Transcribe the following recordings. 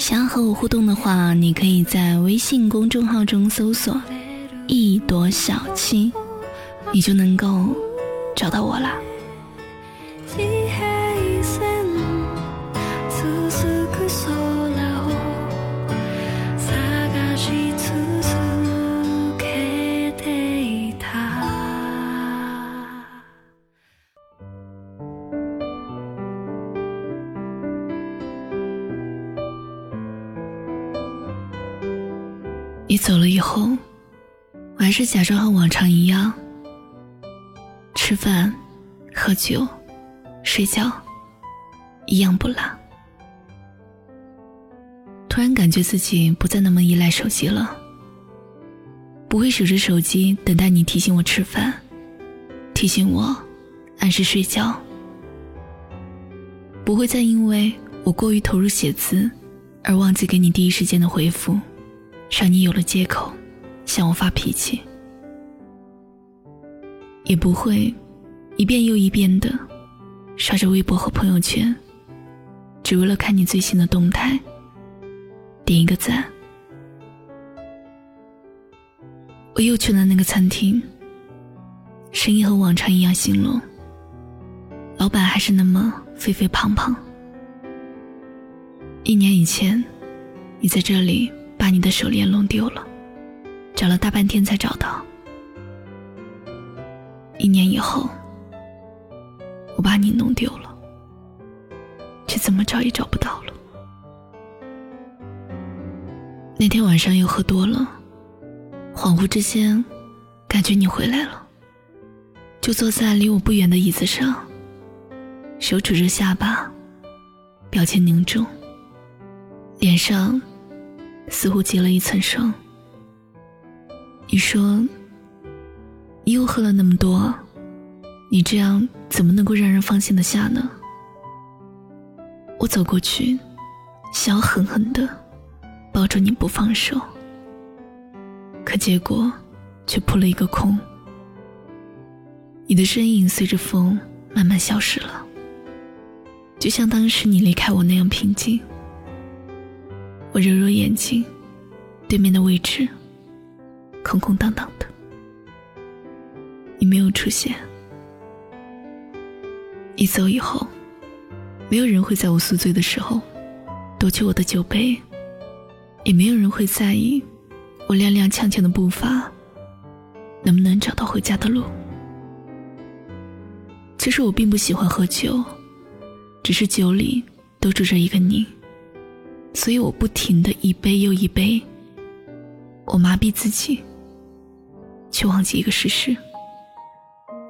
想要和我互动的话，你可以在微信公众号中搜索“一朵小七”，你就能够找到我了。你走了以后，我还是假装和往常一样，吃饭、喝酒、睡觉，一样不落。突然感觉自己不再那么依赖手机了，不会守着手机等待你提醒我吃饭，提醒我按时睡觉，不会再因为我过于投入写字而忘记给你第一时间的回复。让你有了借口向我发脾气，也不会一遍又一遍的刷着微博和朋友圈，只为了看你最新的动态，点一个赞。我又去了那个餐厅，生意和往常一样兴隆，老板还是那么肥肥胖胖。一年以前，你在这里。把你的手链弄丢了，找了大半天才找到。一年以后，我把你弄丢了，却怎么找也找不到了。那天晚上又喝多了，恍惚之间，感觉你回来了，就坐在离我不远的椅子上，手拄着下巴，表情凝重，脸上。似乎结了一层霜。你说，你又喝了那么多，你这样怎么能够让人放心的下呢？我走过去，想要狠狠的抱住你不放手，可结果却扑了一个空。你的身影随着风慢慢消失了，就像当时你离开我那样平静。我揉揉眼睛，对面的位置空空荡荡的，你没有出现。你走以后，没有人会在我宿醉的时候夺去我的酒杯，也没有人会在意我踉踉跄跄的步伐能不能找到回家的路。其实我并不喜欢喝酒，只是酒里都住着一个你。所以我不停的一杯又一杯，我麻痹自己，去忘记一个事实：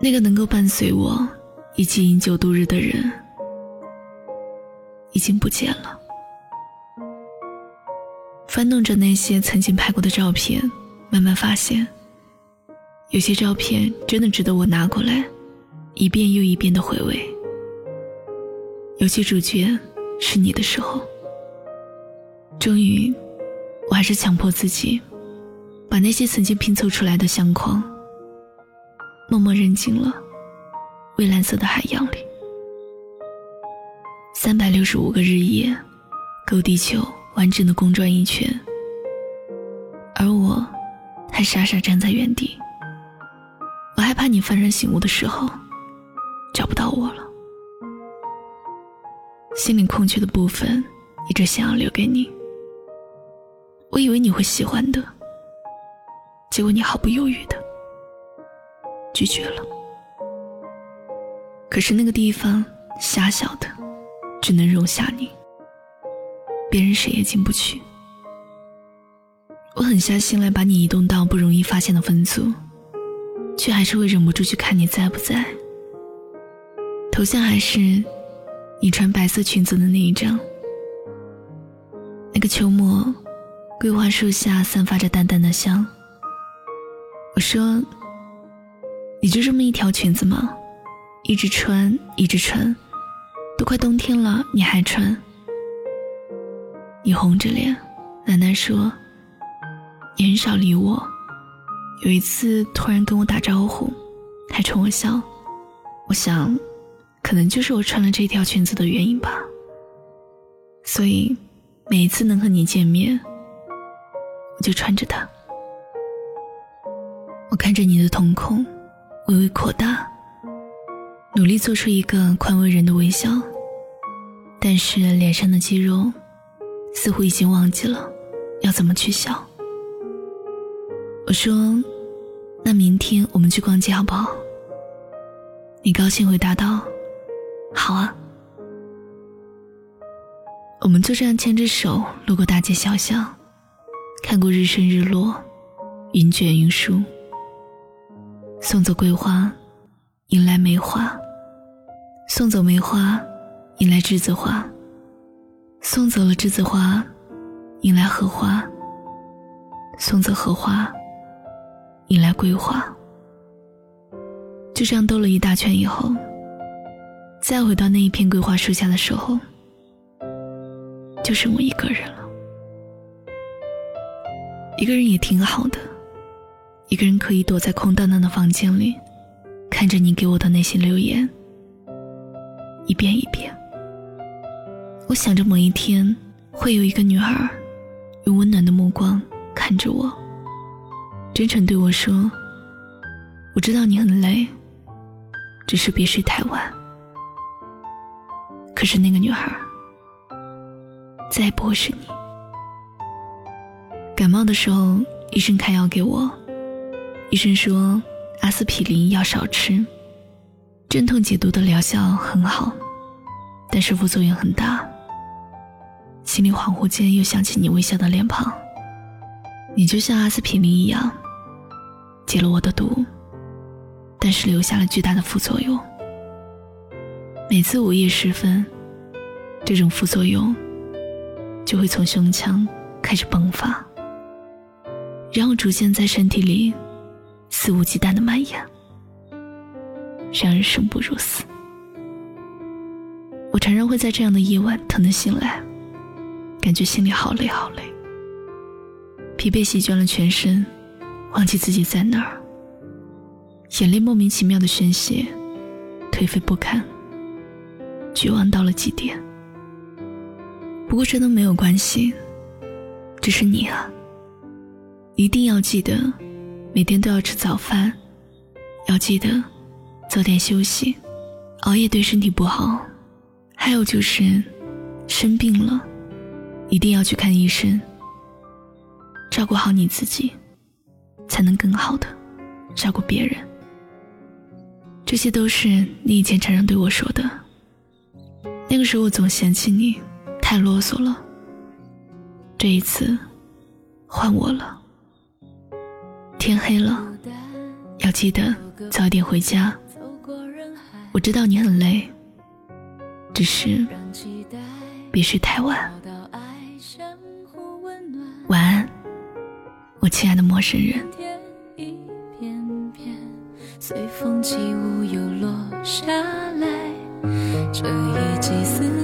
那个能够伴随我一起饮酒度日的人，已经不见了。翻动着那些曾经拍过的照片，慢慢发现，有些照片真的值得我拿过来，一遍又一遍的回味。尤其主角是你的时候。终于，我还是强迫自己，把那些曾经拼凑出来的相框，默默扔进了蔚蓝色的海洋里。三百六十五个日夜，够地球完整的公转一圈，而我还傻傻站在原地。我害怕你幡然醒悟的时候，找不到我了。心里空缺的部分，一直想要留给你。我以为你会喜欢的，结果你毫不犹豫的拒绝了。可是那个地方狭小的，只能容下你，别人谁也进不去。我狠下心来把你移动到不容易发现的分组，却还是会忍不住去看你在不在。头像还是你穿白色裙子的那一张。那个秋末。桂花树下散发着淡淡的香。我说：“你就这么一条裙子吗？一直穿，一直穿，都快冬天了，你还穿？”你红着脸，喃喃说：“你很少理我。有一次突然跟我打招呼，还冲我笑。我想，可能就是我穿了这条裙子的原因吧。所以，每一次能和你见面，我就穿着它。我看着你的瞳孔微微扩大，努力做出一个宽慰人的微笑，但是脸上的肌肉。”似乎已经忘记了要怎么去笑。我说：“那明天我们去逛街好不好？”你高兴回答道：“好啊。”我们就这样牵着手路过大街小巷，看过日升日落，云卷云舒。送走桂花，迎来梅花；送走梅花，迎来栀子花。送走了栀子花，迎来荷花；送走荷花，迎来桂花。就这样兜了一大圈以后，再回到那一片桂花树下的时候，就剩我一个人了。一个人也挺好的，一个人可以躲在空荡荡的房间里，看着你给我的那些留言，一遍一遍。我想着某一天，会有一个女孩，用温暖的目光看着我，真诚对我说：“我知道你很累，只是别睡太晚。”可是那个女孩，再也不会是你。感冒的时候，医生开药给我，医生说阿司匹林要少吃，镇痛解毒的疗效很好，但是副作用很大。心里恍惚间又想起你微笑的脸庞，你就像阿司匹林一样，解了我的毒，但是留下了巨大的副作用。每次午夜时分，这种副作用就会从胸腔开始迸发，然后逐渐在身体里肆无忌惮的蔓延，让人生不如死。我常常会在这样的夜晚疼得醒来。感觉心里好累好累，疲惫席卷了全身，忘记自己在哪儿，眼泪莫名其妙的宣泄，颓废不堪，绝望到了极点。不过这都没有关系，只是你啊，一定要记得，每天都要吃早饭，要记得早点休息，熬夜对身体不好，还有就是生病了。一定要去看医生，照顾好你自己，才能更好的照顾别人。这些都是你以前常常对我说的。那个时候我总嫌弃你太啰嗦了。这一次，换我了。天黑了，要记得早点回家。我知道你很累，只是别睡太晚。晚安，我亲爱的陌生人。随风起舞又落下来，这一季四